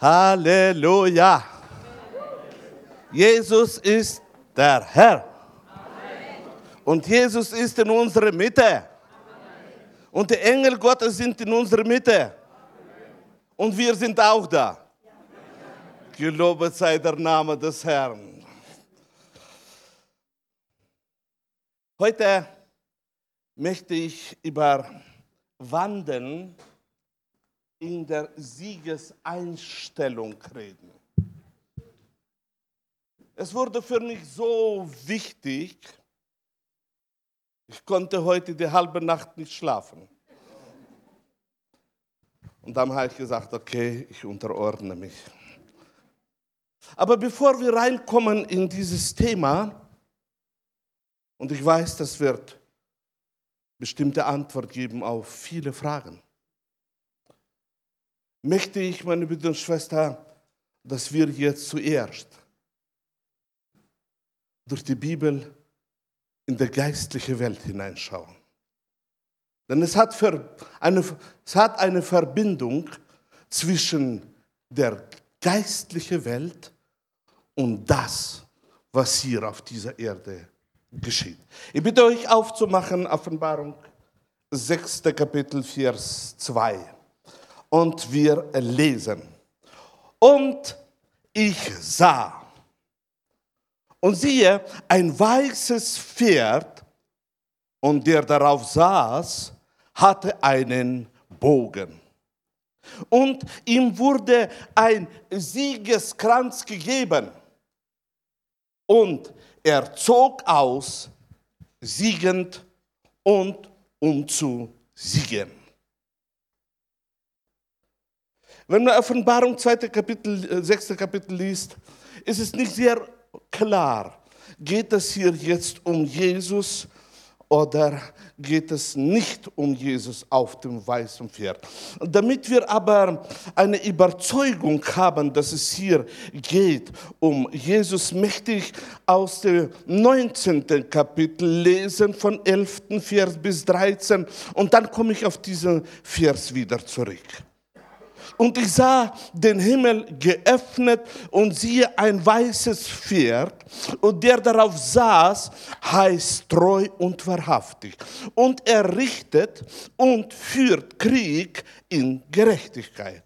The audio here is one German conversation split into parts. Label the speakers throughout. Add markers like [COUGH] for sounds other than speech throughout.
Speaker 1: Halleluja. Jesus ist der Herr. Und Jesus ist in unserer Mitte. Und die Engel Gottes sind in unserer Mitte. Und wir sind auch da. Gelobet sei der Name des Herrn. Heute möchte ich über Wandeln in der Siegeseinstellung reden. Es wurde für mich so wichtig, ich konnte heute die halbe Nacht nicht schlafen. Und dann habe ich gesagt, okay, ich unterordne mich. Aber bevor wir reinkommen in dieses Thema, und ich weiß, das wird bestimmte Antwort geben auf viele Fragen, möchte ich, meine Brüder und Schwestern, dass wir jetzt zuerst durch die Bibel in die geistliche Welt hineinschauen. Denn es hat, eine, es hat eine Verbindung zwischen der geistlichen Welt und das, was hier auf dieser Erde geschieht. Ich bitte euch aufzumachen, Offenbarung 6. Kapitel, Vers 2. Und wir lesen. Und ich sah. Und siehe, ein weißes Pferd, und der darauf saß, hatte einen Bogen. Und ihm wurde ein Siegeskranz gegeben. Und er zog aus, siegend und um zu siegen. Wenn man Offenbarung 2. Kapitel, 6. Äh, Kapitel liest, ist es nicht sehr klar. Geht es hier jetzt um Jesus oder geht es nicht um Jesus auf dem weißen Pferd. Damit wir aber eine Überzeugung haben, dass es hier geht um Jesus, möchte ich aus dem 19. Kapitel lesen, von 11. Vers bis 13, und dann komme ich auf diesen Vers wieder zurück. Und ich sah den Himmel geöffnet und siehe ein weißes Pferd und der darauf saß, heißt treu und wahrhaftig. Und er richtet und führt Krieg in Gerechtigkeit.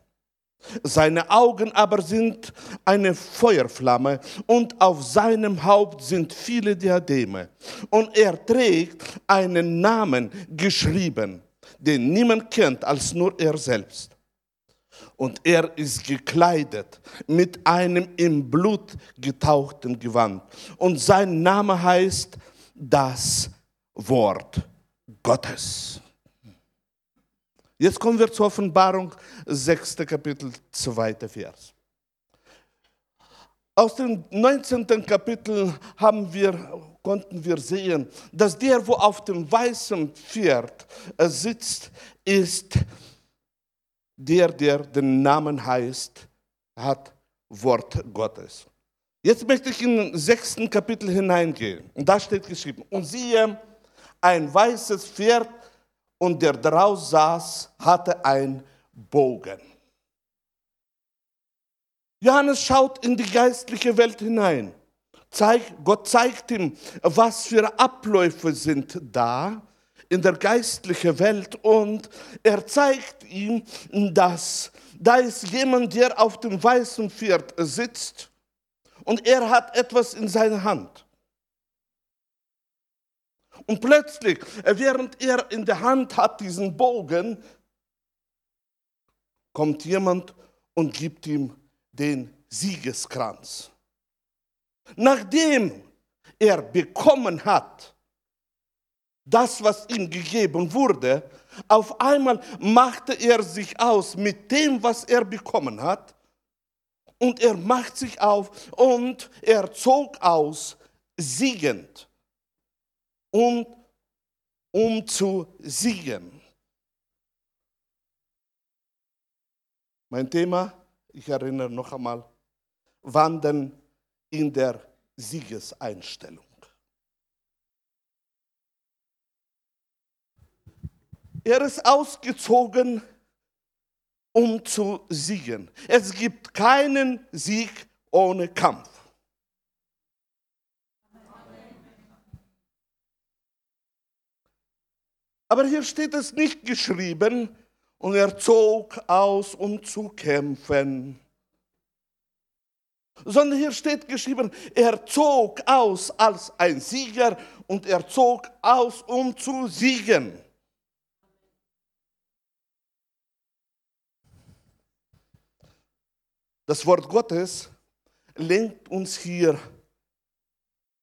Speaker 1: Seine Augen aber sind eine Feuerflamme und auf seinem Haupt sind viele Diademe. Und er trägt einen Namen geschrieben, den niemand kennt als nur er selbst und er ist gekleidet mit einem im Blut getauchten Gewand. Und sein Name heißt das Wort Gottes. Jetzt kommen wir zur Offenbarung, 6. Kapitel, 2. Vers. Aus dem 19. Kapitel haben wir, konnten wir sehen, dass der, wo auf dem weißen Pferd sitzt, ist der, der den Namen heißt, hat Wort Gottes. Jetzt möchte ich in den sechsten Kapitel hineingehen. Und da steht geschrieben, und siehe, ein weißes Pferd und der draus saß, hatte ein Bogen. Johannes schaut in die geistliche Welt hinein. Gott zeigt ihm, was für Abläufe sind da in der geistlichen Welt und er zeigt ihm, dass da ist jemand, der auf dem weißen Pferd sitzt und er hat etwas in seiner Hand. Und plötzlich, während er in der Hand hat diesen Bogen, kommt jemand und gibt ihm den Siegeskranz. Nachdem er bekommen hat, das, was ihm gegeben wurde, auf einmal machte er sich aus mit dem, was er bekommen hat. Und er macht sich auf und er zog aus, siegend, und, um zu siegen. Mein Thema, ich erinnere noch einmal, Wandern in der Siegeseinstellung. Er ist ausgezogen um zu siegen. Es gibt keinen Sieg ohne Kampf. Aber hier steht es nicht geschrieben, und er zog aus, um zu kämpfen. Sondern hier steht geschrieben, er zog aus als ein Sieger und er zog aus, um zu siegen. Das Wort Gottes lenkt uns hier,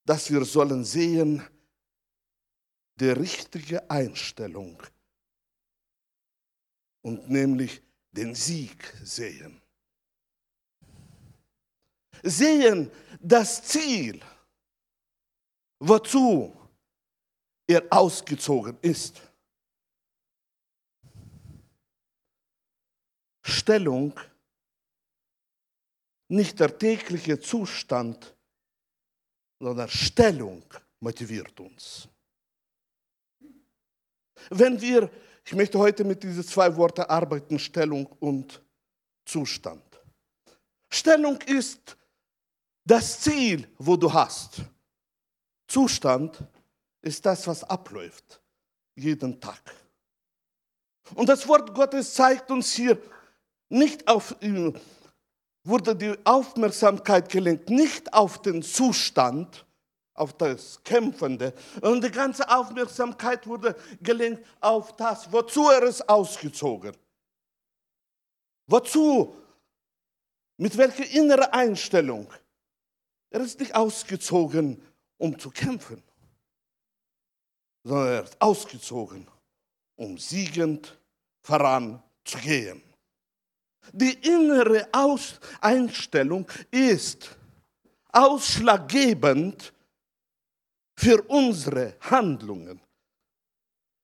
Speaker 1: dass wir sollen sehen, die richtige Einstellung und nämlich den Sieg sehen. Sehen das Ziel, wozu er ausgezogen ist. Stellung nicht der tägliche Zustand, sondern Stellung motiviert uns. Wenn wir, ich möchte heute mit diesen zwei Worten arbeiten, Stellung und Zustand. Stellung ist das Ziel, wo du hast. Zustand ist das, was abläuft, jeden Tag. Und das Wort Gottes zeigt uns hier nicht auf, wurde die Aufmerksamkeit gelenkt nicht auf den Zustand, auf das Kämpfende, und die ganze Aufmerksamkeit wurde gelenkt auf das, wozu er ist ausgezogen. Wozu? Mit welcher inneren Einstellung? Er ist nicht ausgezogen, um zu kämpfen, sondern er ist ausgezogen, um siegend voranzugehen. Die innere Aus Einstellung ist ausschlaggebend für unsere Handlungen.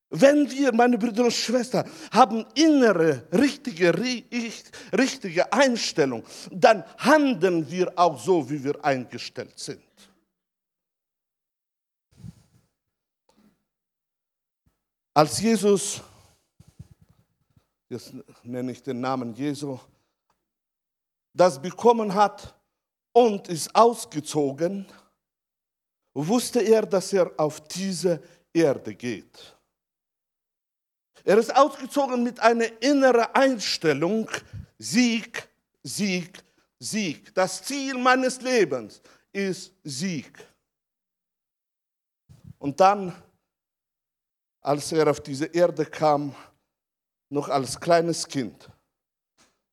Speaker 1: Wenn wir, meine Brüder und Schwestern, haben innere, richtige, richtige Einstellung, dann handeln wir auch so, wie wir eingestellt sind. Als Jesus jetzt nenne ich den Namen Jesu, das bekommen hat und ist ausgezogen, wusste er, dass er auf diese Erde geht. Er ist ausgezogen mit einer inneren Einstellung, Sieg, Sieg, Sieg. Das Ziel meines Lebens ist Sieg. Und dann, als er auf diese Erde kam, noch als kleines Kind,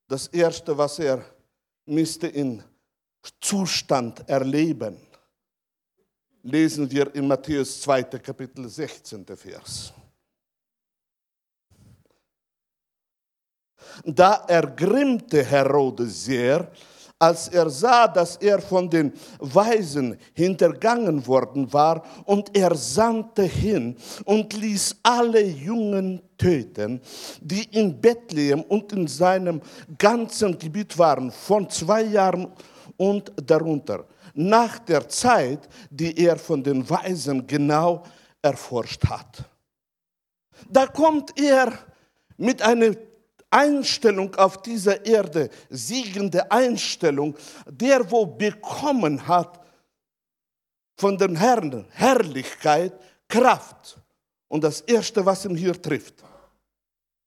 Speaker 1: das Erste, was er müsste in Zustand erleben, lesen wir in Matthäus 2. Kapitel 16. Vers. Da ergrimmte Herodes sehr, als er sah, dass er von den Weisen hintergangen worden war, und er sandte hin und ließ alle Jungen töten, die in Bethlehem und in seinem ganzen Gebiet waren, von zwei Jahren und darunter, nach der Zeit, die er von den Weisen genau erforscht hat. Da kommt er mit einer Einstellung auf dieser Erde, siegende Einstellung, der wo bekommen hat von den Herrn Herrlichkeit, Kraft. Und das Erste, was ihn hier trifft,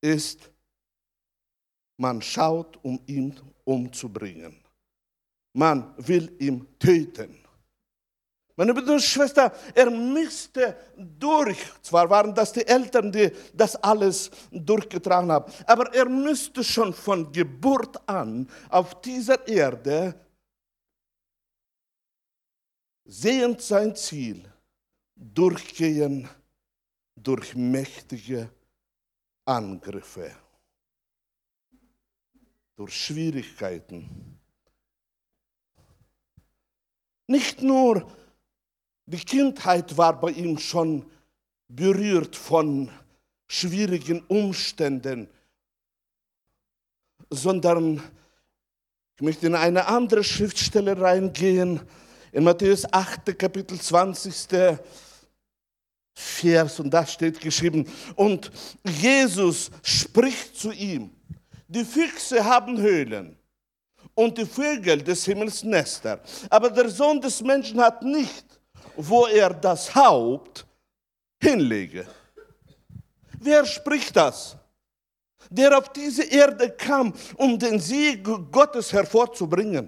Speaker 1: ist, man schaut, um ihn umzubringen. Man will ihn töten. Meine Brüder und Schwestern, er müsste durch, zwar waren das die Eltern, die das alles durchgetragen haben, aber er müsste schon von Geburt an auf dieser Erde sehend sein Ziel durchgehen durch mächtige Angriffe, durch Schwierigkeiten. Nicht nur die Kindheit war bei ihm schon berührt von schwierigen Umständen, sondern ich möchte in eine andere Schriftstelle reingehen, in Matthäus 8, Kapitel 20. Vers, und da steht geschrieben, und Jesus spricht zu ihm, Die Füchse haben Höhlen und die Vögel des Himmels Nester. Aber der Sohn des Menschen hat nicht, wo er das Haupt hinlege. Wer spricht das? Der auf diese Erde kam, um den Sieg Gottes hervorzubringen.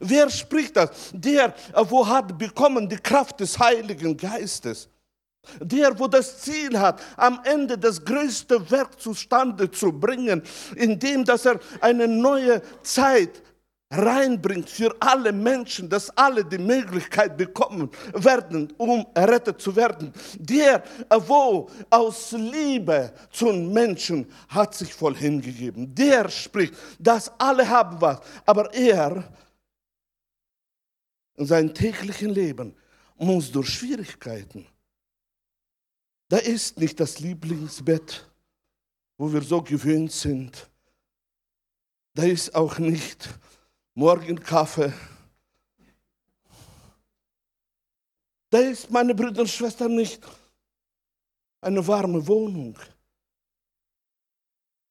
Speaker 1: Wer spricht das? Der, wo hat bekommen die Kraft des Heiligen Geistes. Der, wo das Ziel hat, am Ende das größte Werk zustande zu bringen, indem dass er eine neue Zeit reinbringt für alle Menschen, dass alle die Möglichkeit bekommen werden, um errettet zu werden. Der, wo aus Liebe zu Menschen hat sich voll hingegeben. Der spricht, dass alle haben was, aber er in seinem täglichen Leben muss durch Schwierigkeiten. Da ist nicht das Lieblingsbett, wo wir so gewöhnt sind. Da ist auch nicht morgen Kaffee. Da ist, meine Brüder und Schwestern, nicht eine warme Wohnung.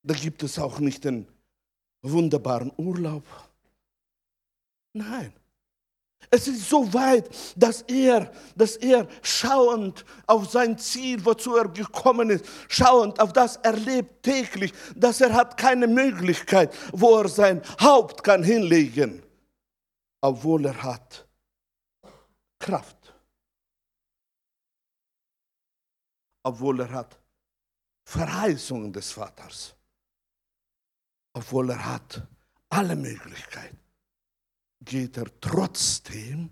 Speaker 1: Da gibt es auch nicht einen wunderbaren Urlaub. Nein. Es ist so weit, dass er, dass er schauend auf sein Ziel, wozu er gekommen ist, schauend auf das er lebt täglich, dass er hat keine Möglichkeit, wo er sein Haupt kann hinlegen, obwohl er hat Kraft, obwohl er hat Verheißungen des Vaters, obwohl er hat alle Möglichkeiten geht er trotzdem,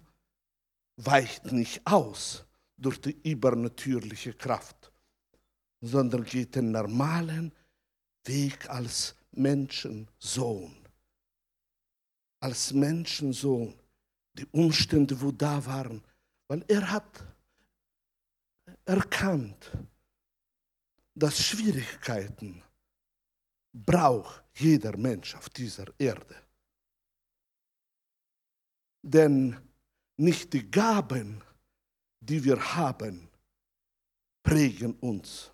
Speaker 1: weicht nicht aus durch die übernatürliche Kraft, sondern geht den normalen Weg als Menschensohn. Als Menschensohn. Die Umstände, wo da waren, weil er hat erkannt, dass Schwierigkeiten braucht jeder Mensch auf dieser Erde. Denn nicht die Gaben, die wir haben, prägen uns,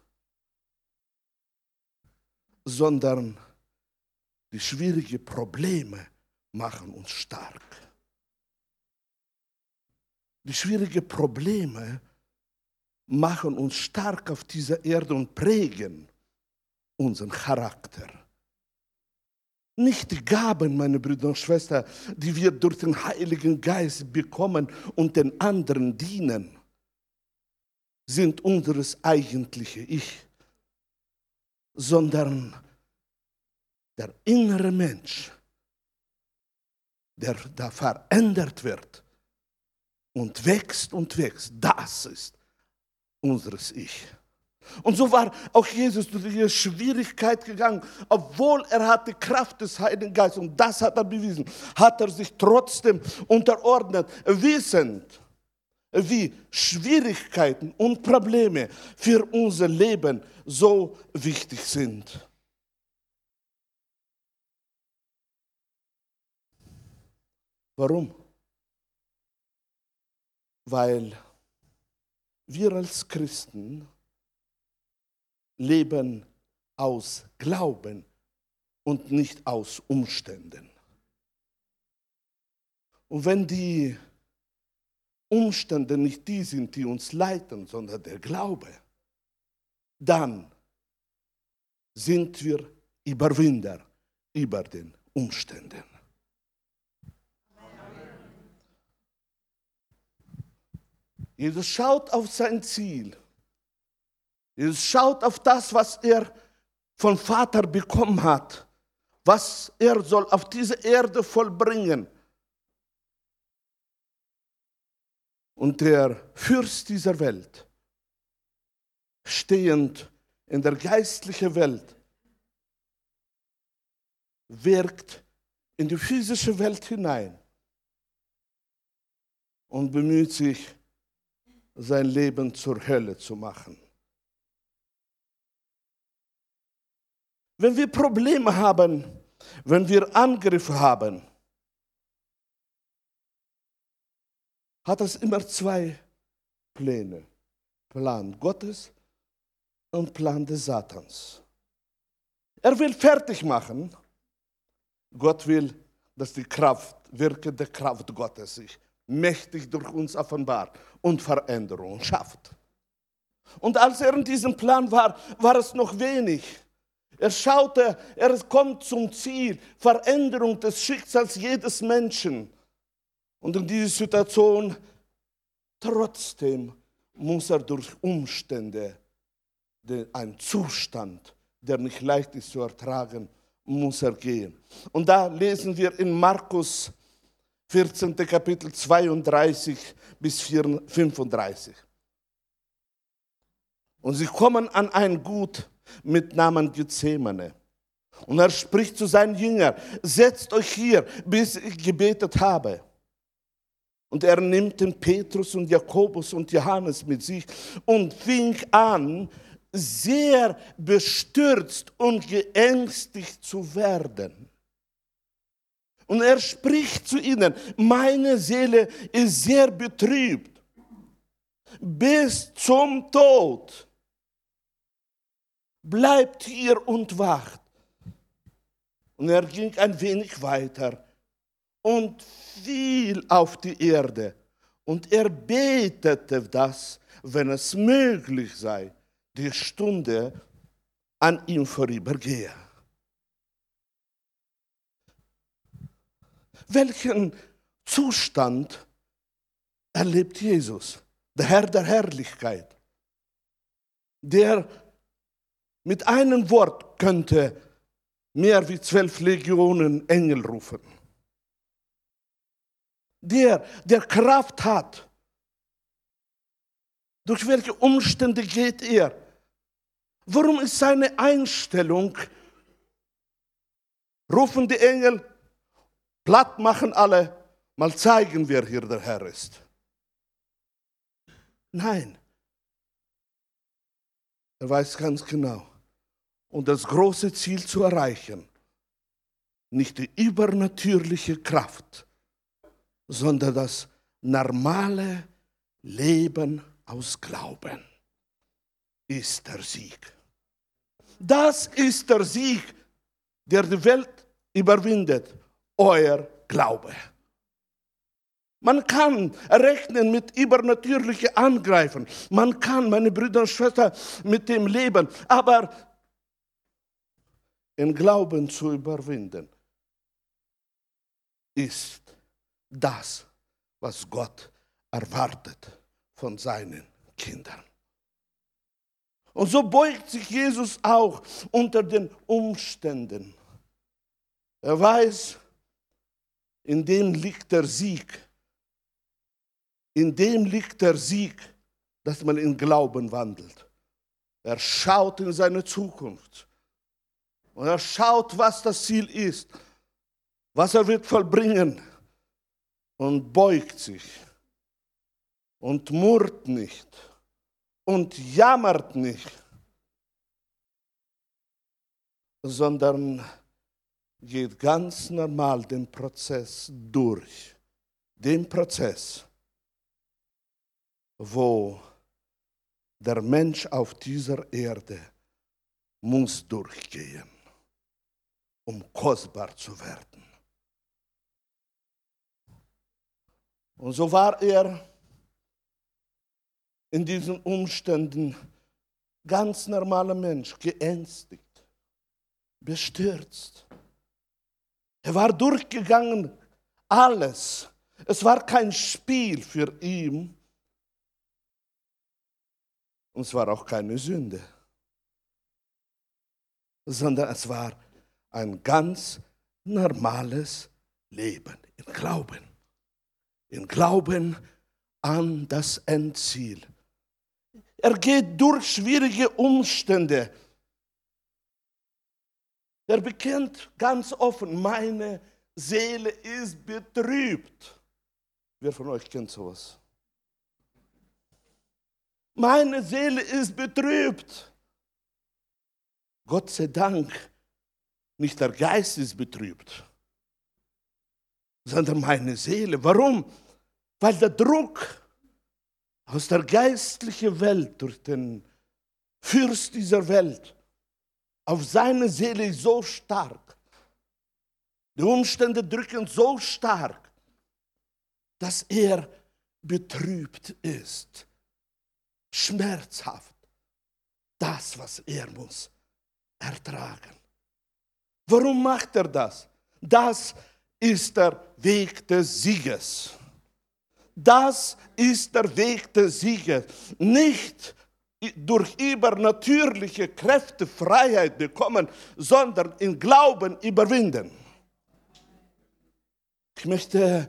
Speaker 1: sondern die schwierigen Probleme machen uns stark. Die schwierigen Probleme machen uns stark auf dieser Erde und prägen unseren Charakter. Nicht die Gaben, meine Brüder und Schwestern, die wir durch den Heiligen Geist bekommen und den anderen dienen, sind unseres eigentliche Ich, sondern der innere Mensch, der da verändert wird und wächst und wächst, das ist unseres Ich. Und so war auch Jesus durch diese Schwierigkeit gegangen, obwohl er hatte Kraft des Heiligen Geistes und das hat er bewiesen, hat er sich trotzdem unterordnet, wissend, wie Schwierigkeiten und Probleme für unser Leben so wichtig sind. Warum? Weil wir als Christen leben aus Glauben und nicht aus Umständen. Und wenn die Umstände nicht die sind, die uns leiten, sondern der Glaube, dann sind wir Überwinder über den Umständen. Jesus schaut auf sein Ziel schaut auf das, was er vom Vater bekommen hat, was er soll auf diese Erde vollbringen. Und der Fürst dieser Welt, stehend in der geistlichen Welt, wirkt in die physische Welt hinein und bemüht sich, sein Leben zur Hölle zu machen. Wenn wir Probleme haben, wenn wir Angriffe haben, hat es immer zwei Pläne. Plan Gottes und Plan des Satans. Er will fertig machen. Gott will, dass die Kraft, wirkende Kraft Gottes sich mächtig durch uns offenbart und Veränderungen schafft. Und als er in diesem Plan war, war es noch wenig. Er schaute, er kommt zum Ziel, Veränderung des Schicksals jedes Menschen. Und in dieser Situation trotzdem muss er durch Umstände, ein Zustand, der nicht leicht ist zu ertragen, muss er gehen. Und da lesen wir in Markus 14. Kapitel 32 bis 35. Und sie kommen an ein Gut mit Namen Gethsemane. Und er spricht zu seinen Jüngern, setzt euch hier, bis ich gebetet habe. Und er nimmt den Petrus und Jakobus und Johannes mit sich und fing an, sehr bestürzt und geängstigt zu werden. Und er spricht zu ihnen, meine Seele ist sehr betrübt bis zum Tod. Bleibt hier und wacht. Und er ging ein wenig weiter und fiel auf die Erde. Und er betete, dass, wenn es möglich sei, die Stunde an ihm vorübergehe. Welchen Zustand erlebt Jesus, der Herr der Herrlichkeit, der mit einem Wort könnte mehr wie zwölf Legionen Engel rufen. Der, der Kraft hat. Durch welche Umstände geht er? Warum ist seine Einstellung? Rufen die Engel, platt machen alle, mal zeigen, wer hier der Herr ist. Nein. Er weiß ganz genau, und das große Ziel zu erreichen. Nicht die übernatürliche Kraft, sondern das normale Leben aus Glauben ist der Sieg. Das ist der Sieg, der die Welt überwindet, euer Glaube. Man kann rechnen mit übernatürlichen Angreifen. Man kann, meine Brüder und Schwestern, mit dem leben. Aber im Glauben zu überwinden, ist das, was Gott erwartet von seinen Kindern. Und so beugt sich Jesus auch unter den Umständen. Er weiß, in dem liegt der Sieg. In dem liegt der Sieg, dass man in Glauben wandelt. Er schaut in seine Zukunft. Und er schaut, was das Ziel ist, was er wird vollbringen und beugt sich und murrt nicht und jammert nicht, sondern geht ganz normal den Prozess durch. Den Prozess, wo der Mensch auf dieser Erde muss durchgehen um kostbar zu werden. Und so war er in diesen Umständen ganz normaler Mensch, geängstigt, bestürzt. Er war durchgegangen, alles. Es war kein Spiel für ihn. Und es war auch keine Sünde, sondern es war ein ganz normales Leben in Glauben. In Glauben an das Endziel. Er geht durch schwierige Umstände. Er bekennt ganz offen, meine Seele ist betrübt. Wer von euch kennt sowas? Meine Seele ist betrübt. Gott sei Dank nicht der Geist ist betrübt, sondern meine Seele. Warum? Weil der Druck aus der geistlichen Welt durch den Fürst dieser Welt auf seine Seele so stark. Die Umstände drücken so stark, dass er betrübt ist, schmerzhaft. Das, was er muss ertragen. Warum macht er das? Das ist der Weg des Sieges. Das ist der Weg des Sieges. Nicht durch übernatürliche Kräfte Freiheit bekommen, sondern in Glauben überwinden. Ich möchte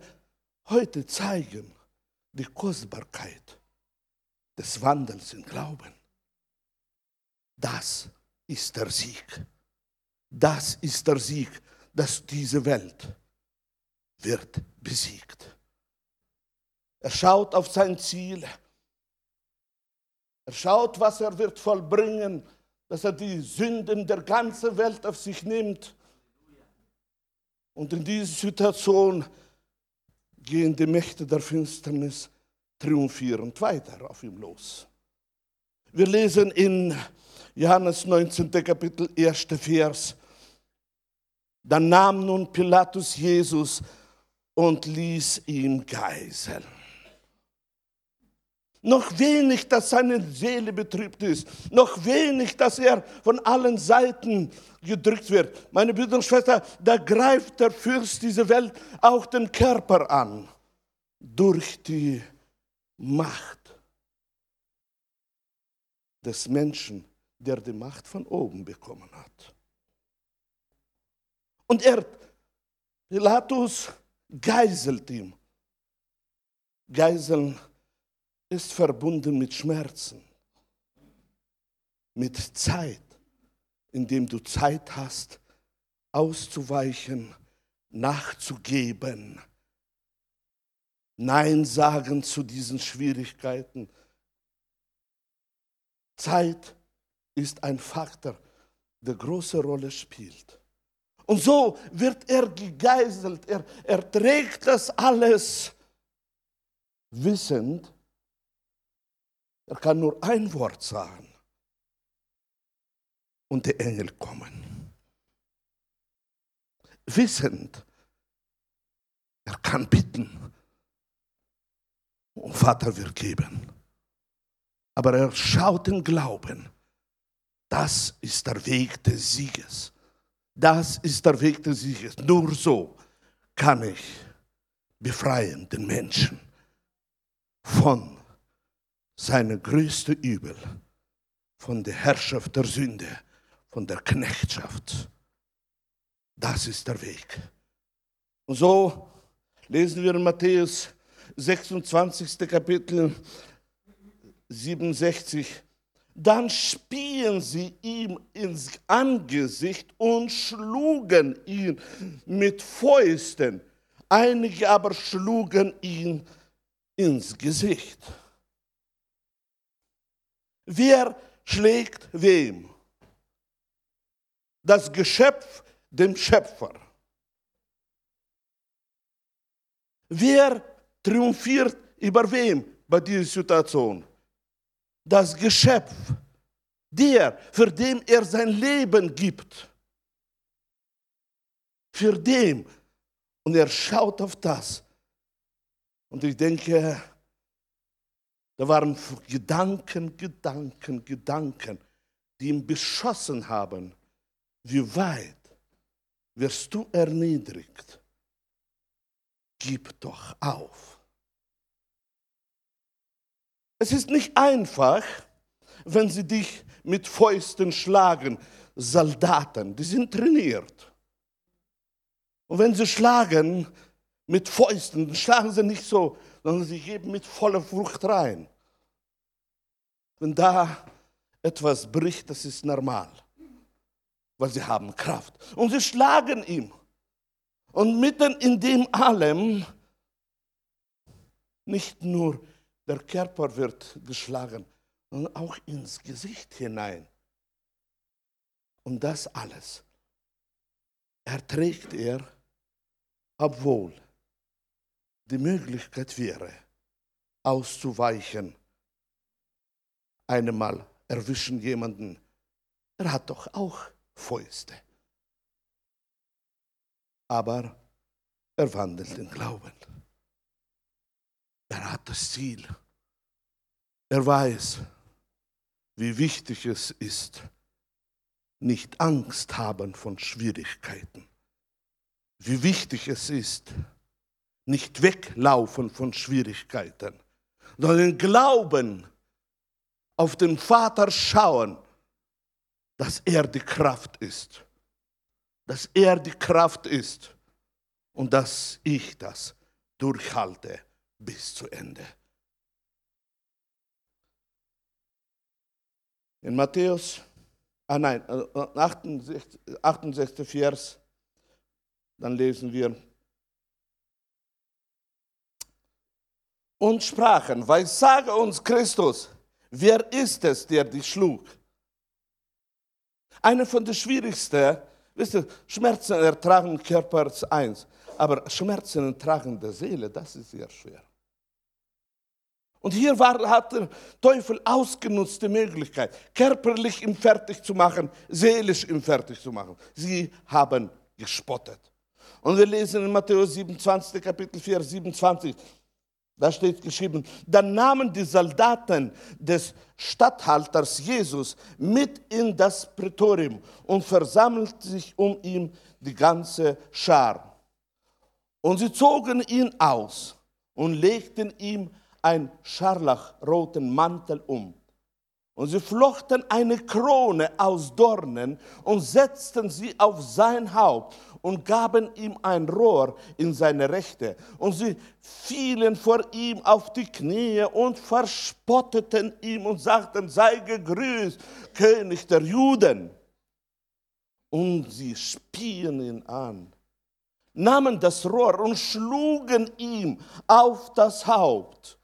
Speaker 1: heute zeigen die Kostbarkeit des Wandels in Glauben. Das ist der Sieg. Das ist der Sieg, dass diese Welt wird besiegt. Er schaut auf sein Ziel. Er schaut, was er wird vollbringen, dass er die Sünden der ganzen Welt auf sich nimmt. Und in dieser Situation gehen die Mächte der Finsternis triumphierend weiter auf ihm los. Wir lesen in Johannes 19. Kapitel, 1. Vers. Dann nahm nun Pilatus Jesus und ließ ihn geiseln. Noch wenig, dass seine Seele betrübt ist. Noch wenig, dass er von allen Seiten gedrückt wird. Meine Brüder und Schwestern, da greift der Fürst dieser Welt auch den Körper an. Durch die Macht des Menschen, der die Macht von oben bekommen hat. Und er, Pilatus, geiselt ihn. Geiseln ist verbunden mit Schmerzen, mit Zeit, indem du Zeit hast, auszuweichen, nachzugeben, Nein sagen zu diesen Schwierigkeiten. Zeit ist ein Faktor, der große Rolle spielt. Und so wird er gegeißelt, er, er trägt das alles wissend, er kann nur ein Wort sagen und die Engel kommen. Wissend, er kann bitten und Vater wird geben. Aber er schaut in Glauben. Das ist der Weg des Sieges. Das ist der Weg des Sieges. Nur so kann ich befreien den Menschen von seinem größten Übel, von der Herrschaft der Sünde, von der Knechtschaft. Das ist der Weg. Und so lesen wir in Matthäus 26. Kapitel 67. Dann spielen sie ihm ins Angesicht und schlugen ihn mit Fäusten. Einige aber schlugen ihn ins Gesicht. Wer schlägt wem? Das Geschöpf dem Schöpfer. Wer triumphiert über wem bei dieser Situation? Das Geschöpf, der, für den er sein Leben gibt. Für den. Und er schaut auf das. Und ich denke, da waren Gedanken, Gedanken, Gedanken, die ihn beschossen haben. Wie weit wirst du erniedrigt? Gib doch auf. Es ist nicht einfach, wenn sie dich mit Fäusten schlagen. Soldaten, die sind trainiert. Und wenn sie schlagen mit Fäusten, dann schlagen sie nicht so, sondern sie geben mit voller Frucht rein. Wenn da etwas bricht, das ist normal, weil sie haben Kraft. Und sie schlagen ihm. Und mitten in dem allem, nicht nur der Körper wird geschlagen, sondern auch ins Gesicht hinein. Und das alles erträgt er, obwohl die Möglichkeit wäre, auszuweichen. Einmal erwischen jemanden, er hat doch auch Fäuste. Aber er wandelt in Glauben. Er hat das Ziel. Er weiß, wie wichtig es ist, nicht Angst haben von Schwierigkeiten. Wie wichtig es ist, nicht weglaufen von Schwierigkeiten, sondern glauben, auf den Vater schauen, dass er die Kraft ist. Dass er die Kraft ist und dass ich das durchhalte bis zu Ende. In Matthäus, ah nein, 68, äh, 68 Vers, dann lesen wir, und sprachen, weil sage uns Christus, wer ist es, der dich schlug? Eine von den schwierigsten, wisst ihr, Schmerzen ertragen Körpers eins, aber Schmerzen ertragen der Seele, das ist sehr schwer. Und hier war, hat der Teufel ausgenutzt die Möglichkeit, körperlich ihn fertig zu machen, seelisch ihn fertig zu machen. Sie haben gespottet. Und wir lesen in Matthäus 27, Kapitel 4, 27, da steht geschrieben, dann nahmen die Soldaten des Statthalters Jesus mit in das Prätorium und versammelten sich um ihn die ganze Schar. Und sie zogen ihn aus und legten ihm einen scharlachroten Mantel um. Und sie flochten eine Krone aus Dornen und setzten sie auf sein Haupt und gaben ihm ein Rohr in seine Rechte. Und sie fielen vor ihm auf die Knie und verspotteten ihm und sagten, sei gegrüßt, König der Juden. Und sie spien ihn an, nahmen das Rohr und schlugen ihm auf das Haupt.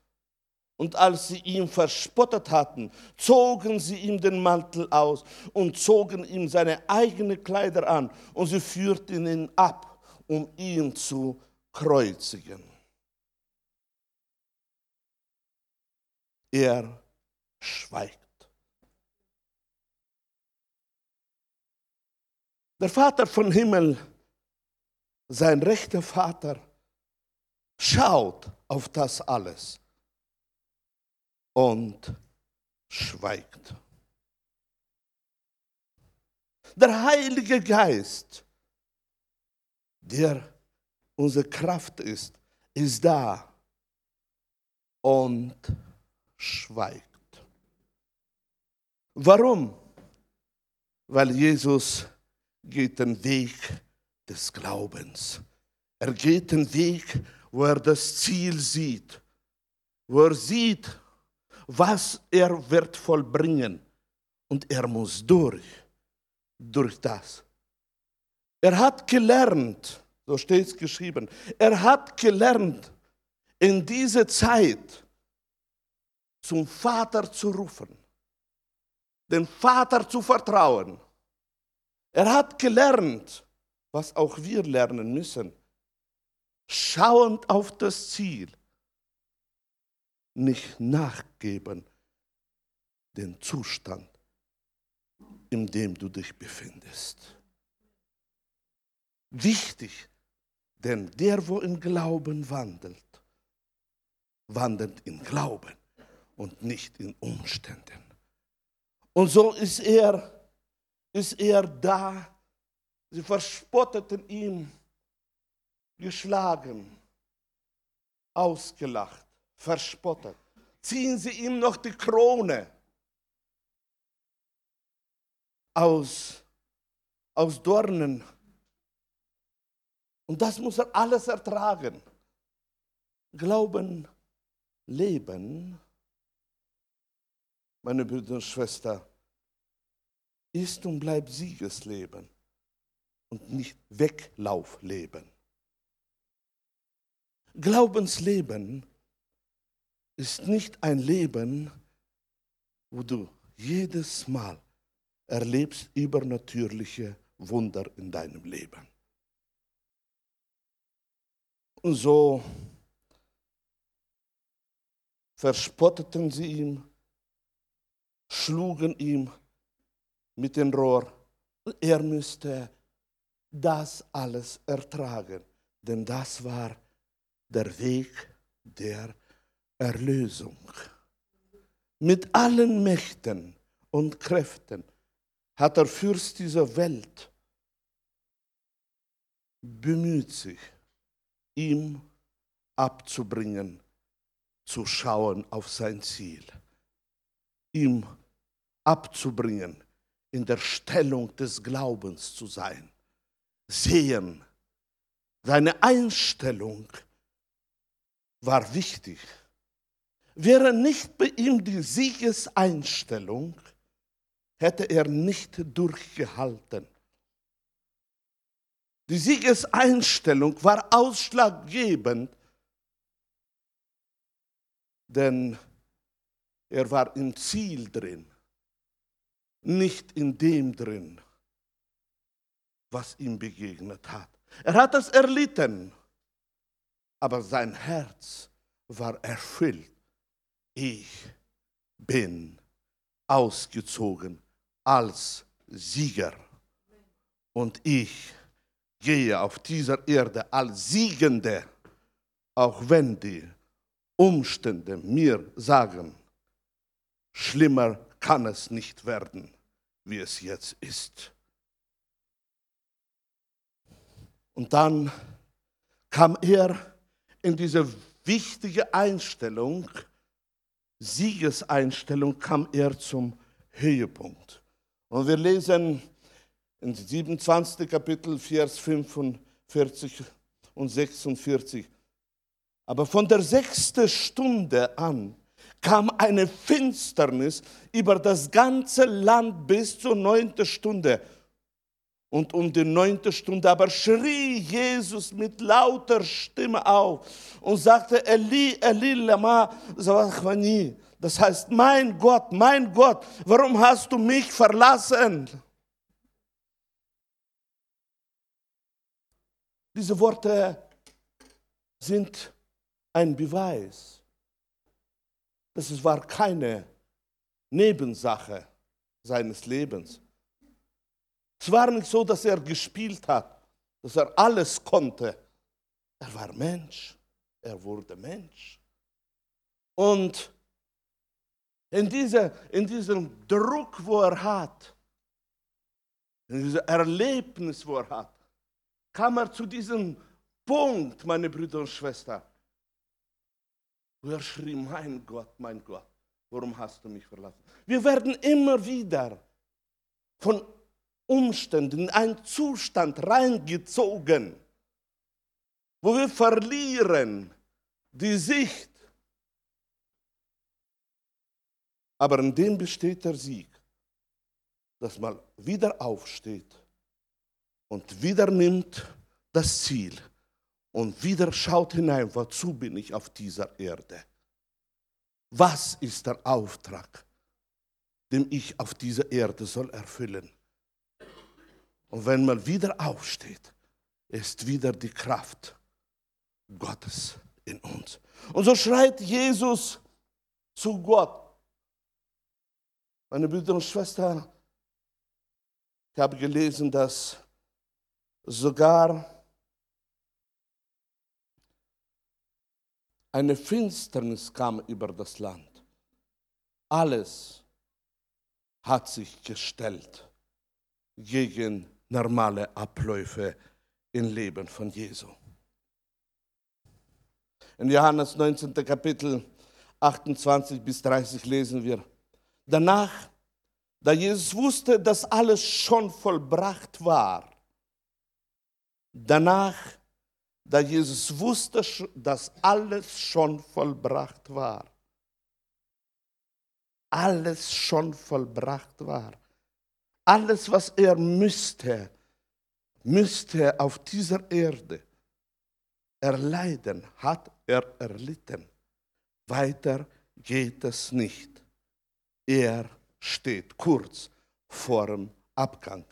Speaker 1: Und als sie ihn verspottet hatten, zogen sie ihm den Mantel aus und zogen ihm seine eigenen Kleider an und sie führten ihn ab, um ihn zu kreuzigen. Er schweigt. Der Vater von Himmel, sein rechter Vater, schaut auf das alles und schweigt. Der Heilige Geist, der unsere Kraft ist, ist da und schweigt. Warum? Weil Jesus geht den Weg des Glaubens. Er geht den Weg, wo er das Ziel sieht, wo er sieht, was er wird vollbringen. Und er muss durch, durch das. Er hat gelernt, so steht es geschrieben, er hat gelernt, in diese Zeit zum Vater zu rufen, den Vater zu vertrauen. Er hat gelernt, was auch wir lernen müssen, schauend auf das Ziel nicht nachgeben den Zustand, in dem du dich befindest. Wichtig, denn der, wo im Glauben wandelt, wandelt in Glauben und nicht in Umständen. Und so ist er, ist er da. Sie verspotteten ihn, geschlagen, ausgelacht verspottet. Ziehen sie ihm noch die Krone aus, aus Dornen. Und das muss er alles ertragen. Glauben, Leben, meine Brüder und Schwester, ist und bleibt Siegesleben und nicht Weglaufleben. Glaubensleben ist nicht ein Leben, wo du jedes Mal erlebst übernatürliche Wunder in deinem Leben. Und so verspotteten sie ihn, schlugen ihm mit dem Rohr, er müsste das alles ertragen, denn das war der Weg der Erlösung. Mit allen Mächten und Kräften hat der Fürst dieser Welt bemüht sich, ihm abzubringen, zu schauen auf sein Ziel, ihm abzubringen, in der Stellung des Glaubens zu sein, sehen. Seine Einstellung war wichtig. Wäre nicht bei ihm die Siegeseinstellung, hätte er nicht durchgehalten. Die Siegeseinstellung war ausschlaggebend, denn er war im Ziel drin, nicht in dem drin, was ihm begegnet hat. Er hat es erlitten, aber sein Herz war erfüllt. Ich bin ausgezogen als Sieger und ich gehe auf dieser Erde als Siegende, auch wenn die Umstände mir sagen, schlimmer kann es nicht werden, wie es jetzt ist. Und dann kam er in diese wichtige Einstellung, Siegeseinstellung, kam er zum Höhepunkt. Und wir lesen in 27. Kapitel, Vers 45 und 46. Aber von der sechsten Stunde an kam eine Finsternis über das ganze Land bis zur neunten Stunde. Und um die neunte Stunde aber schrie Jesus mit lauter Stimme auf und sagte, Eli, Eli, lama sabachvani. Das heißt, mein Gott, mein Gott, warum hast du mich verlassen? Diese Worte sind ein Beweis, dass es war keine Nebensache seines Lebens. Es war nicht so, dass er gespielt hat, dass er alles konnte. Er war Mensch, er wurde Mensch. Und in, diese, in diesem Druck, wo er hat, in diesem Erlebnis, wo er hat, kam er zu diesem Punkt, meine Brüder und Schwestern, wo er schrie, mein Gott, mein Gott, warum hast du mich verlassen? Wir werden immer wieder von Umständen in einen Zustand reingezogen, wo wir verlieren die Sicht. Aber in dem besteht der Sieg, dass man wieder aufsteht und wieder nimmt das Ziel und wieder schaut hinein, wozu bin ich auf dieser Erde? Was ist der Auftrag, den ich auf dieser Erde soll erfüllen? Und wenn man wieder aufsteht, ist wieder die Kraft Gottes in uns. Und so schreit Jesus zu Gott. Meine Brüder und Schwestern, ich habe gelesen, dass sogar eine Finsternis kam über das Land. Alles hat sich gestellt gegen normale Abläufe im Leben von Jesu. In Johannes 19. Kapitel 28 bis 30 lesen wir, danach, da Jesus wusste, dass alles schon vollbracht war, danach, da Jesus wusste, dass alles schon vollbracht war. Alles schon vollbracht war. Alles, was er müsste, müsste auf dieser Erde erleiden, hat er erlitten. Weiter geht es nicht. Er steht kurz vor dem Abgang.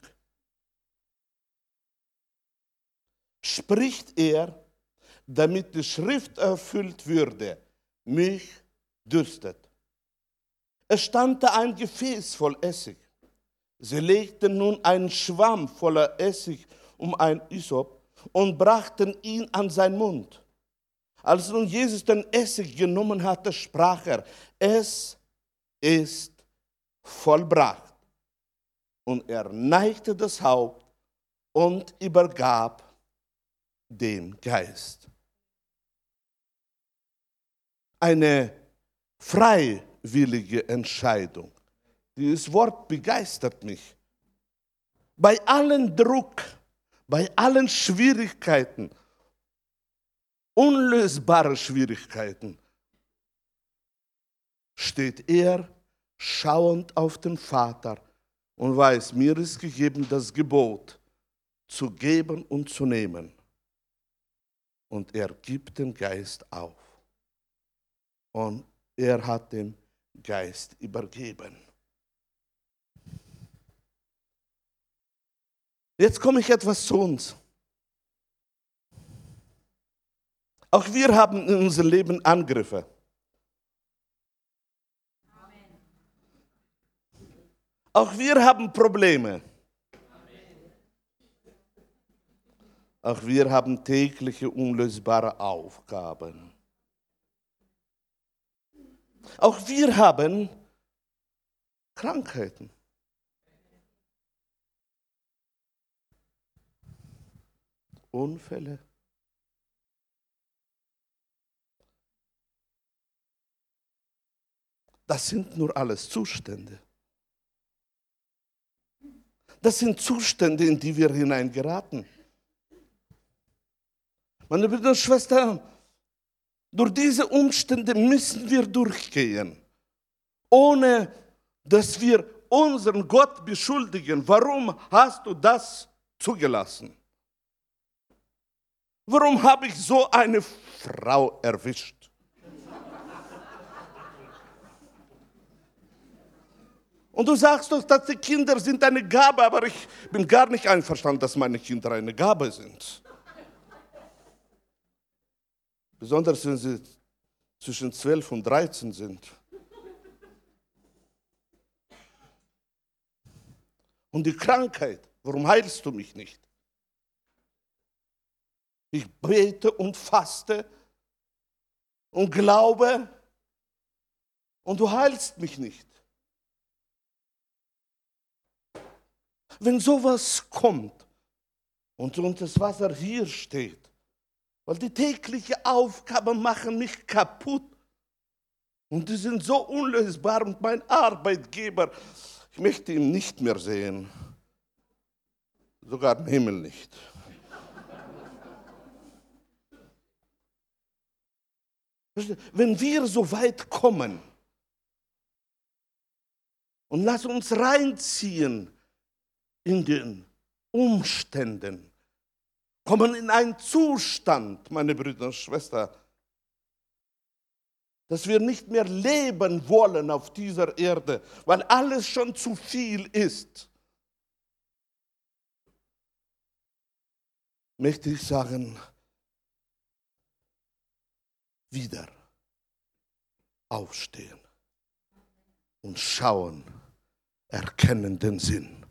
Speaker 1: spricht er, damit die Schrift erfüllt würde, mich dürstet. Es stand da ein Gefäß voll Essig, Sie legten nun einen Schwamm voller Essig um ein Isop und brachten ihn an seinen Mund. Als nun Jesus den Essig genommen hatte, sprach er, es ist vollbracht. Und er neigte das Haupt und übergab den Geist. Eine freiwillige Entscheidung. Dieses Wort begeistert mich. Bei allen Druck, bei allen Schwierigkeiten, unlösbare Schwierigkeiten, steht er schauend auf den Vater und weiß, mir ist gegeben das Gebot, zu geben und zu nehmen. Und er gibt den Geist auf. Und er hat den Geist übergeben. Jetzt komme ich etwas zu uns. Auch wir haben in unserem Leben Angriffe. Auch wir haben Probleme. Auch wir haben tägliche unlösbare Aufgaben. Auch wir haben Krankheiten. Unfälle. Das sind nur alles Zustände. Das sind Zustände, in die wir hineingeraten. Meine Brüder und Schwestern, durch diese Umstände müssen wir durchgehen, ohne dass wir unseren Gott beschuldigen. Warum hast du das zugelassen? Warum habe ich so eine Frau erwischt? Und du sagst doch, dass die Kinder sind eine Gabe, aber ich bin gar nicht einverstanden, dass meine Kinder eine Gabe sind. Besonders wenn sie zwischen 12 und 13 sind. Und die Krankheit, warum heilst du mich nicht? Ich bete und faste und glaube und du heilst mich nicht. Wenn sowas kommt und, das Wasser hier steht, weil die tägliche Aufgaben machen mich kaputt. Und die sind so unlösbar und mein Arbeitgeber, ich möchte ihn nicht mehr sehen. Sogar im Himmel nicht. Wenn wir so weit kommen und lass uns reinziehen in den Umständen, kommen in einen Zustand, meine Brüder und Schwestern, dass wir nicht mehr leben wollen auf dieser Erde, weil alles schon zu viel ist. Möchte ich sagen, wieder aufstehen und schauen, erkennen den Sinn,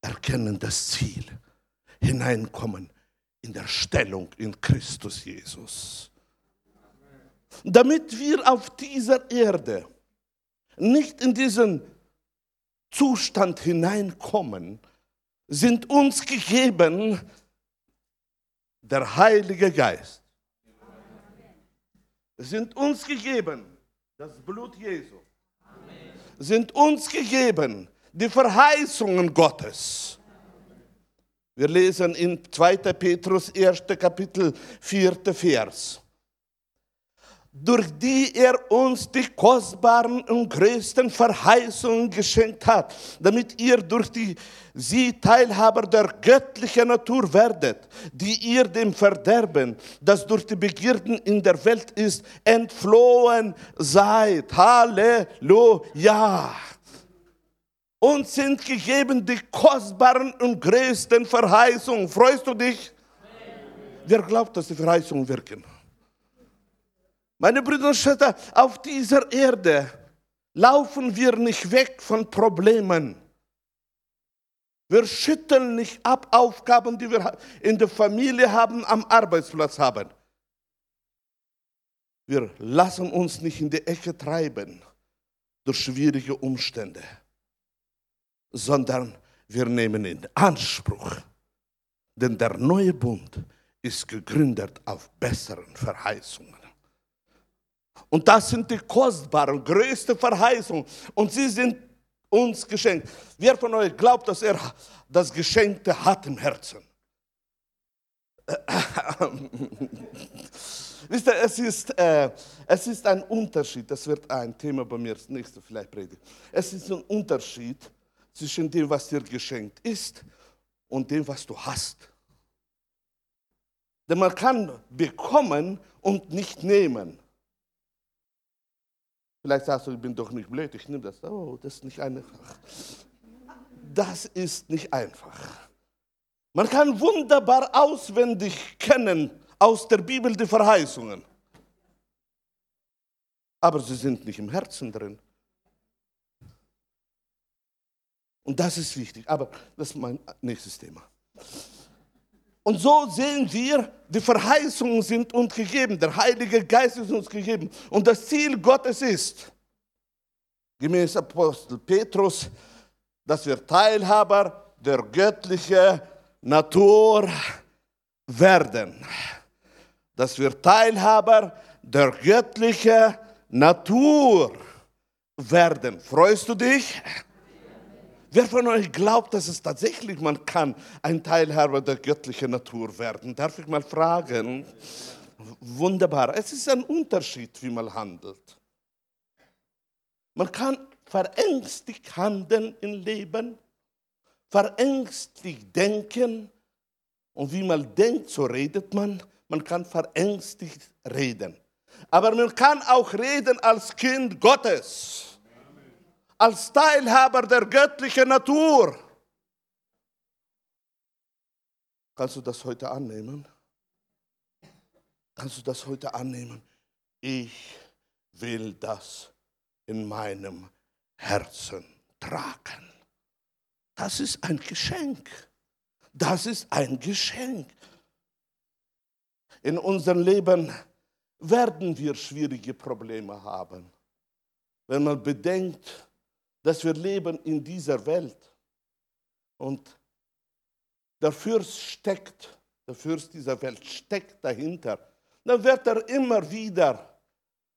Speaker 1: erkennen das Ziel hineinkommen in der Stellung in Christus Jesus. Damit wir auf dieser Erde nicht in diesen Zustand hineinkommen, sind uns gegeben der Heilige Geist. Sind uns gegeben das Blut Jesu. Sind uns gegeben die Verheißungen Gottes wir lesen in 2. Petrus 1. Kapitel 4. Vers. Durch die er uns die kostbaren und größten Verheißungen geschenkt hat, damit ihr durch die, sie Teilhaber der göttlichen Natur werdet, die ihr dem Verderben, das durch die Begierden in der Welt ist, entflohen seid. Halleluja! Uns sind gegeben die kostbaren und größten Verheißungen. Freust du dich? Wer glaubt, dass die Verheißungen wirken? Meine Brüder und Schwestern, auf dieser Erde laufen wir nicht weg von Problemen. Wir schütteln nicht ab Aufgaben, die wir in der Familie haben, am Arbeitsplatz haben. Wir lassen uns nicht in die Ecke treiben durch schwierige Umstände, sondern wir nehmen in Anspruch. Denn der neue Bund ist gegründet auf besseren Verheißungen. Und das sind die kostbaren, größten Verheißungen. Und sie sind uns geschenkt. Wer von euch glaubt, dass er das Geschenkte hat im Herzen? [LAUGHS] Wisst ihr, es ist, äh, es ist ein Unterschied, das wird ein Thema bei mir, das nächste vielleicht predigen. Es ist ein Unterschied zwischen dem, was dir geschenkt ist und dem, was du hast. Denn man kann bekommen und nicht nehmen. Vielleicht sagst du, ich bin doch nicht blöd, ich nehme das. Oh, das ist nicht einfach. Das ist nicht einfach. Man kann wunderbar auswendig kennen aus der Bibel die Verheißungen. Aber sie sind nicht im Herzen drin. Und das ist wichtig. Aber das ist mein nächstes Thema. Und so sehen wir, die Verheißungen sind uns gegeben, der Heilige Geist ist uns gegeben. Und das Ziel Gottes ist, gemäß Apostel Petrus, dass wir Teilhaber der göttlichen Natur werden. Dass wir Teilhaber der göttlichen Natur werden. Freust du dich? Wer von euch glaubt, dass es tatsächlich man kann ein Teilhaber der göttlichen Natur werden? Darf ich mal fragen? Wunderbar. Es ist ein Unterschied, wie man handelt. Man kann verängstigt handeln im Leben, verängstigt denken. Und wie man denkt, so redet man. Man kann verängstigt reden. Aber man kann auch reden als Kind Gottes als Teilhaber der göttlichen Natur. Kannst du das heute annehmen? Kannst du das heute annehmen? Ich will das in meinem Herzen tragen. Das ist ein Geschenk. Das ist ein Geschenk. In unserem Leben werden wir schwierige Probleme haben. Wenn man bedenkt, dass wir leben in dieser Welt. Und der Fürst steckt, der Fürst dieser Welt steckt dahinter. Dann wird er immer wieder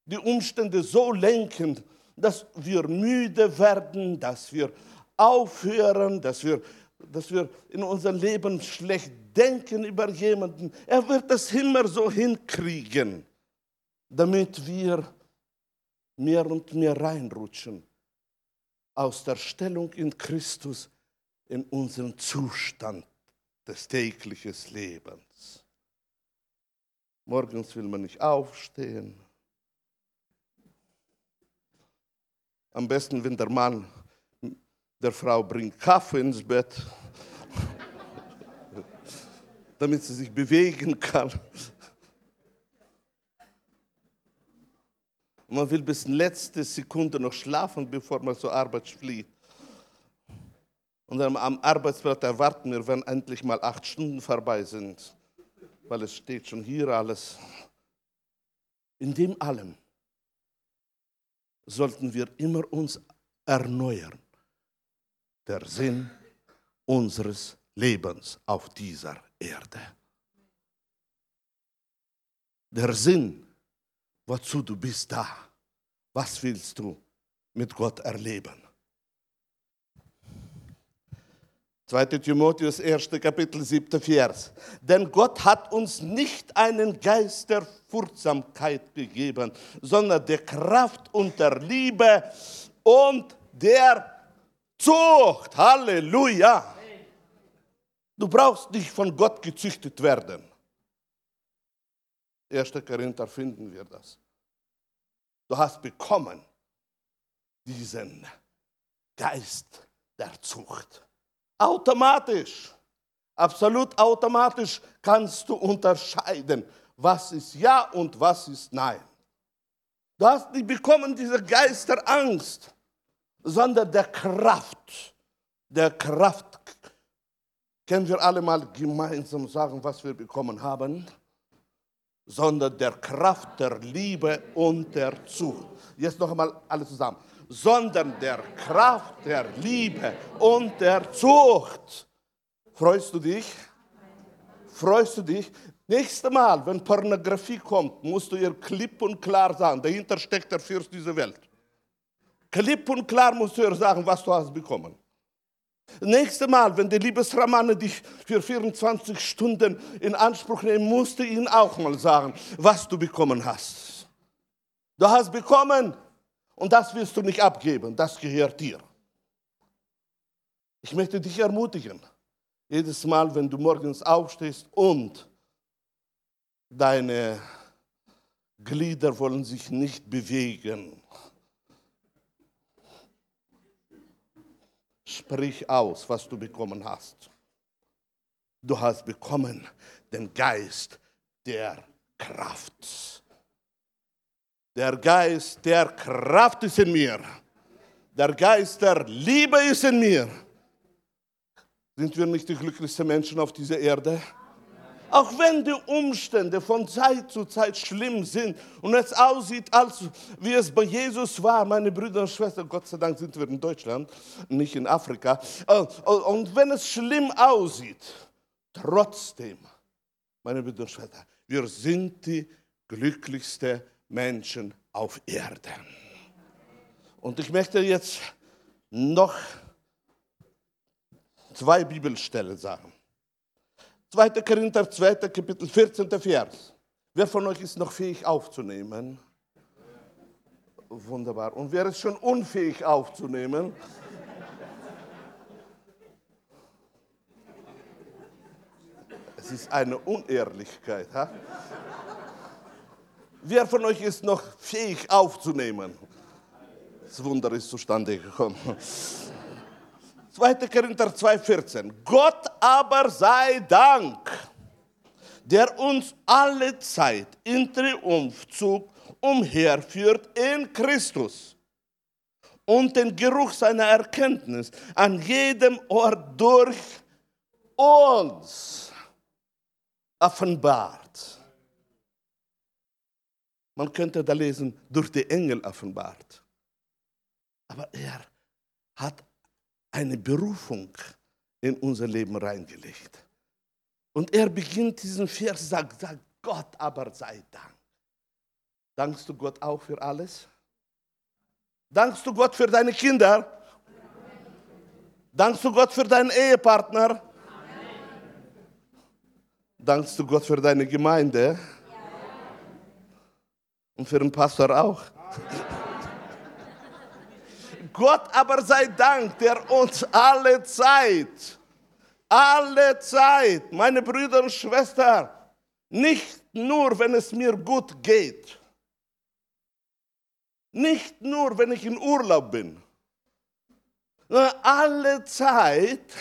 Speaker 1: die Umstände so lenken, dass wir müde werden, dass wir aufhören, dass wir, dass wir in unserem Leben schlecht denken über jemanden. Er wird das immer so hinkriegen, damit wir mehr und mehr reinrutschen aus der Stellung in Christus in unseren Zustand des täglichen Lebens. Morgens will man nicht aufstehen. Am besten, wenn der Mann der Frau bringt Kaffee ins Bett, [LAUGHS] damit sie sich bewegen kann. Und man will bis letzte Sekunde noch schlafen, bevor man zur Arbeit fliegt. Und dann am Arbeitsplatz erwarten wir, wenn endlich mal acht Stunden vorbei sind, weil es steht schon hier alles. In dem allem sollten wir immer uns erneuern. Der Sinn unseres Lebens auf dieser Erde. Der Sinn wozu du bist da. Was willst du mit Gott erleben? 2. Timotheus 1. Kapitel 7. Vers. Denn Gott hat uns nicht einen Geist der Furchtsamkeit gegeben, sondern der Kraft und der Liebe und der Zucht. Halleluja. Du brauchst nicht von Gott gezüchtet werden. 1. Korinther finden wir das. Du hast bekommen diesen Geist der Zucht. Automatisch, absolut automatisch kannst du unterscheiden, was ist Ja und was ist Nein. Du hast nicht bekommen diese Geist der Angst, sondern der Kraft, der Kraft Können wir alle mal gemeinsam sagen, was wir bekommen haben? Sondern der Kraft der Liebe und der Zucht. Jetzt noch einmal alle zusammen. Sondern der Kraft der Liebe und der Zucht. Freust du dich? Freust du dich? Nächstes Mal, wenn Pornografie kommt, musst du ihr klipp und klar sagen, dahinter steckt der Fürst dieser Welt. Klipp und klar musst du ihr sagen, was du hast bekommen. Nächstes Mal, wenn die Liebesramane dich für 24 Stunden in Anspruch nehmen, musst du ihnen auch mal sagen, was du bekommen hast. Du hast bekommen und das wirst du nicht abgeben, das gehört dir. Ich möchte dich ermutigen, jedes Mal, wenn du morgens aufstehst und deine Glieder wollen sich nicht bewegen, Sprich aus, was du bekommen hast. Du hast bekommen den Geist der Kraft. Der Geist der Kraft ist in mir. Der Geist der Liebe ist in mir. Sind wir nicht die glücklichsten Menschen auf dieser Erde? Auch wenn die Umstände von Zeit zu Zeit schlimm sind und es aussieht, als wie es bei Jesus war, meine Brüder und Schwestern, Gott sei Dank sind wir in Deutschland, nicht in Afrika. Äh, und wenn es schlimm aussieht, trotzdem, meine Brüder und Schwestern, wir sind die glücklichsten Menschen auf Erden. Und ich möchte jetzt noch zwei Bibelstellen sagen. 2. Korinther 2. Kapitel 14. Vers. Wer von euch ist noch fähig aufzunehmen? Wunderbar. Und wer ist schon unfähig aufzunehmen? Es ist eine Unehrlichkeit. Ha? Wer von euch ist noch fähig aufzunehmen? Das Wunder ist zustande gekommen. 2. Korinther 2,14. Gott aber sei Dank, der uns alle Zeit in Triumphzug umherführt in Christus und den Geruch seiner Erkenntnis an jedem Ort durch uns offenbart. Man könnte da lesen, durch die Engel offenbart. Aber er hat eine Berufung in unser Leben reingelegt. Und er beginnt diesen Vers, sagt, sagt Gott aber sei Dank. Dankst du Gott auch für alles? Dankst du Gott für deine Kinder? Dankst du Gott für deinen Ehepartner? Dankst du Gott für deine Gemeinde? Und für den Pastor auch? Gott aber sei Dank, der uns alle Zeit, alle Zeit, meine Brüder und Schwestern, nicht nur, wenn es mir gut geht, nicht nur, wenn ich in Urlaub bin, sondern alle Zeit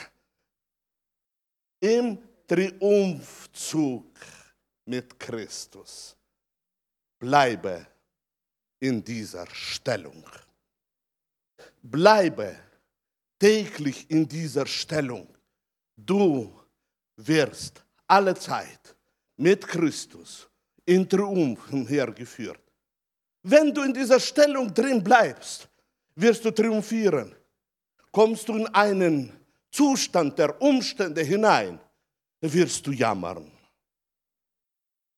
Speaker 1: im Triumphzug mit Christus. Bleibe in dieser Stellung. Bleibe täglich in dieser Stellung. Du wirst alle Zeit mit Christus in Triumph hergeführt. Wenn du in dieser Stellung drin bleibst, wirst du triumphieren. Kommst du in einen Zustand der Umstände hinein, wirst du jammern.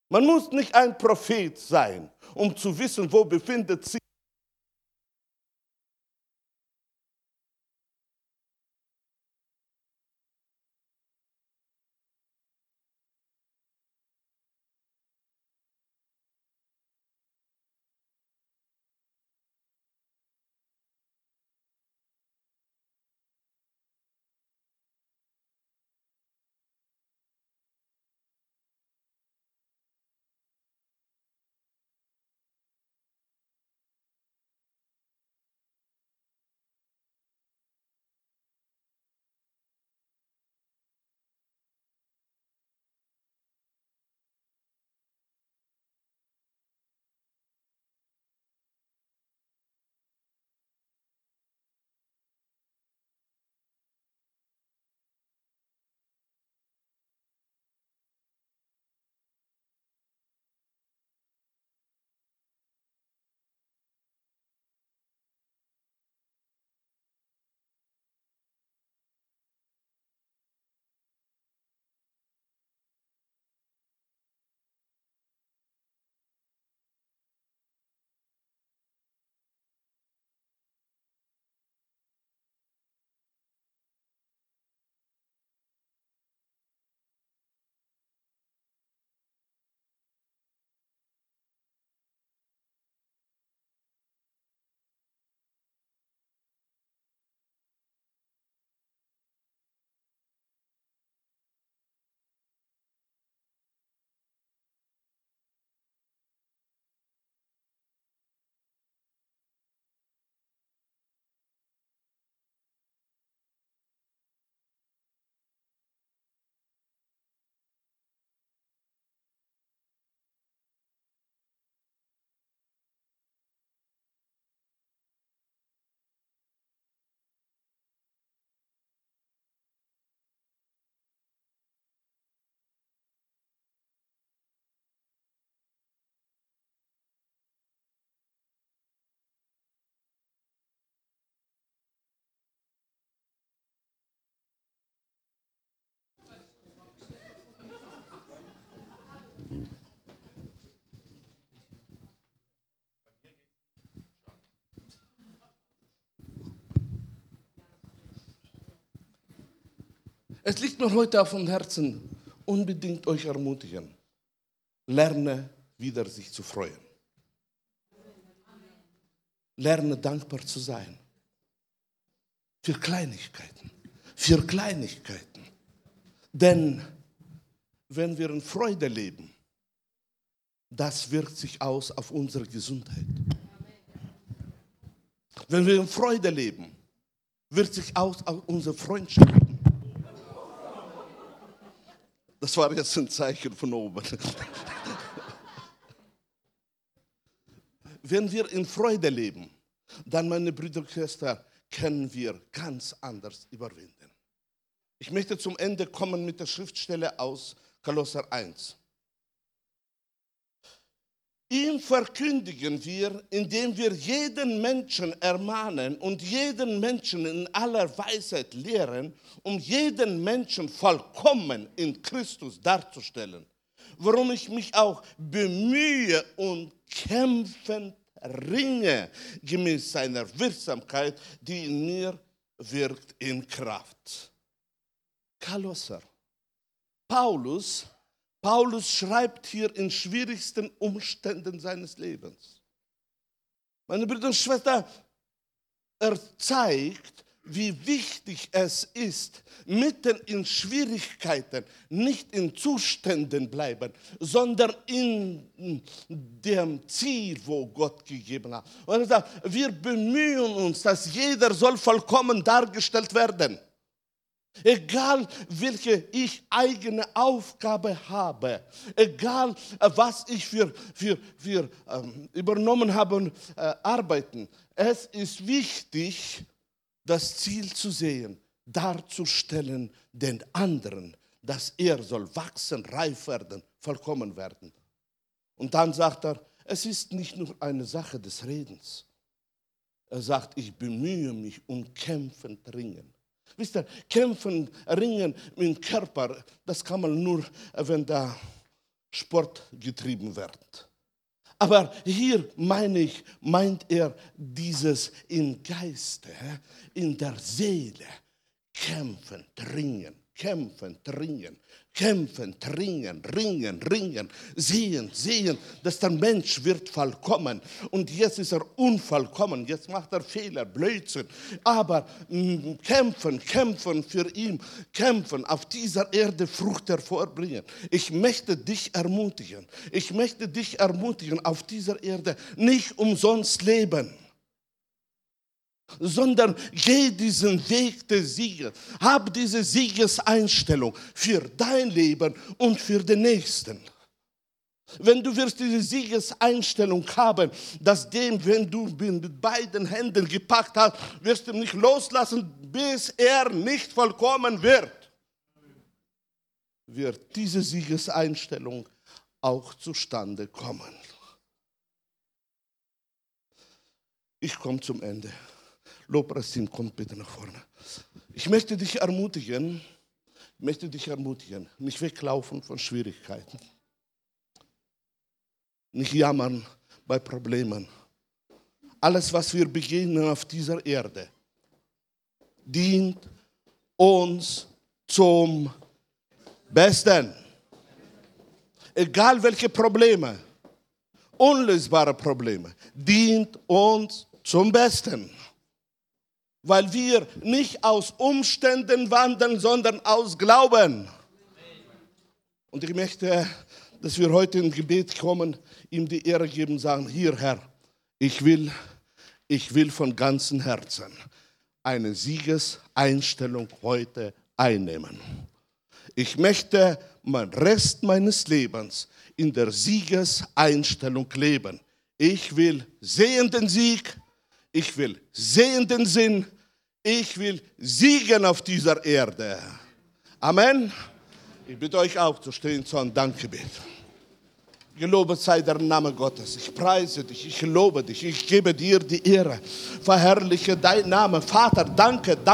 Speaker 1: Man muss nicht ein Prophet sein, um zu wissen, wo befindet sich Es liegt mir heute auf dem Herzen, unbedingt euch ermutigen. Lerne wieder sich zu freuen. Lerne dankbar zu sein. Für Kleinigkeiten. Für Kleinigkeiten. Denn wenn wir in Freude leben, das wirkt sich aus auf unsere Gesundheit. Wenn wir in Freude leben, wirkt sich aus auf unsere Freundschaften. Das war jetzt ein Zeichen von oben. Wenn wir in Freude leben, dann, meine Brüder und Schwestern, können wir ganz anders überwinden. Ich möchte zum Ende kommen mit der Schriftstelle aus Kolosser 1. Ihm verkündigen wir, indem wir jeden Menschen ermahnen und jeden Menschen in aller Weisheit lehren, um jeden Menschen vollkommen in Christus darzustellen. Worum ich mich auch bemühe und kämpfend ringe, gemäß seiner Wirksamkeit, die in mir wirkt in Kraft. Kolosser. Paulus Paulus schreibt hier in schwierigsten Umständen seines Lebens. Meine Brüder und Schwestern, er zeigt, wie wichtig es ist, mitten in Schwierigkeiten nicht in Zuständen bleiben, sondern in dem Ziel, wo Gott gegeben hat. Und er sagt, wir bemühen uns, dass jeder soll vollkommen dargestellt werden. Egal welche ich eigene Aufgabe habe, egal äh, was ich für, für, für ähm, übernommen habe und äh, arbeiten, es ist wichtig, das Ziel zu sehen, darzustellen den anderen, dass er soll wachsen, reif werden, vollkommen werden. Und dann sagt er, es ist nicht nur eine Sache des Redens. Er sagt, ich bemühe mich um kämpfen, ringen. Wisst ihr, kämpfen, ringen im Körper, das kann man nur, wenn da Sport getrieben wird. Aber hier meine ich, meint er dieses im Geiste, in der Seele. Kämpfen, dringen, kämpfen, dringen, kämpfen, dringen, ringen, ringen, sehen, sehen, dass der Mensch wird vollkommen. Und jetzt ist er unvollkommen, jetzt macht er Fehler, Blödsinn. Aber mh, mm, kämpfen, kämpfen für ihn, kämpfen, auf dieser Erde Frucht hervorbringen. Ich möchte dich ermutigen, ich möchte dich ermutigen, auf dieser Erde nicht umsonst leben sondern geh diesen Weg des Sieges. Hab diese Siegeseinstellung für dein Leben und für den Nächsten. Wenn du wirst diese Siegeseinstellung haben, dass dem, wenn du mit beiden Händen gepackt hast, wirst du nicht loslassen, bis er nicht vollkommen wird, wird diese Siegeseinstellung auch zustande kommen. Ich komme zum Ende. Lobpreisteam kommt bitte nach vorne. Ich möchte dich ermutigen, möchte dich ermutigen, nicht weglaufen von Schwierigkeiten. Nicht jammern bei Problemen. Alles, was wir begegnen auf dieser Erde, dient uns zum Besten. Egal welche Probleme, unlösbare Probleme, dient uns zum Besten weil wir nicht aus Umständen wandeln, sondern aus Glauben. Und ich möchte, dass wir heute im Gebet kommen, ihm die Ehre geben, sagen, hier Herr, ich will, ich will von ganzem Herzen eine Siegeseinstellung heute einnehmen. Ich möchte mein Rest meines Lebens in der Siegeseinstellung leben. Ich will sehenden Sieg, ich will sehenden Sinn, ich will siegen auf dieser Erde. Amen. Ich bitte euch aufzustehen zu einem Dankgebet. Gelobet sei der Name Gottes. Ich preise dich, ich lobe dich, ich gebe dir die Ehre. Verherrliche dein Name. Vater, danke, danke.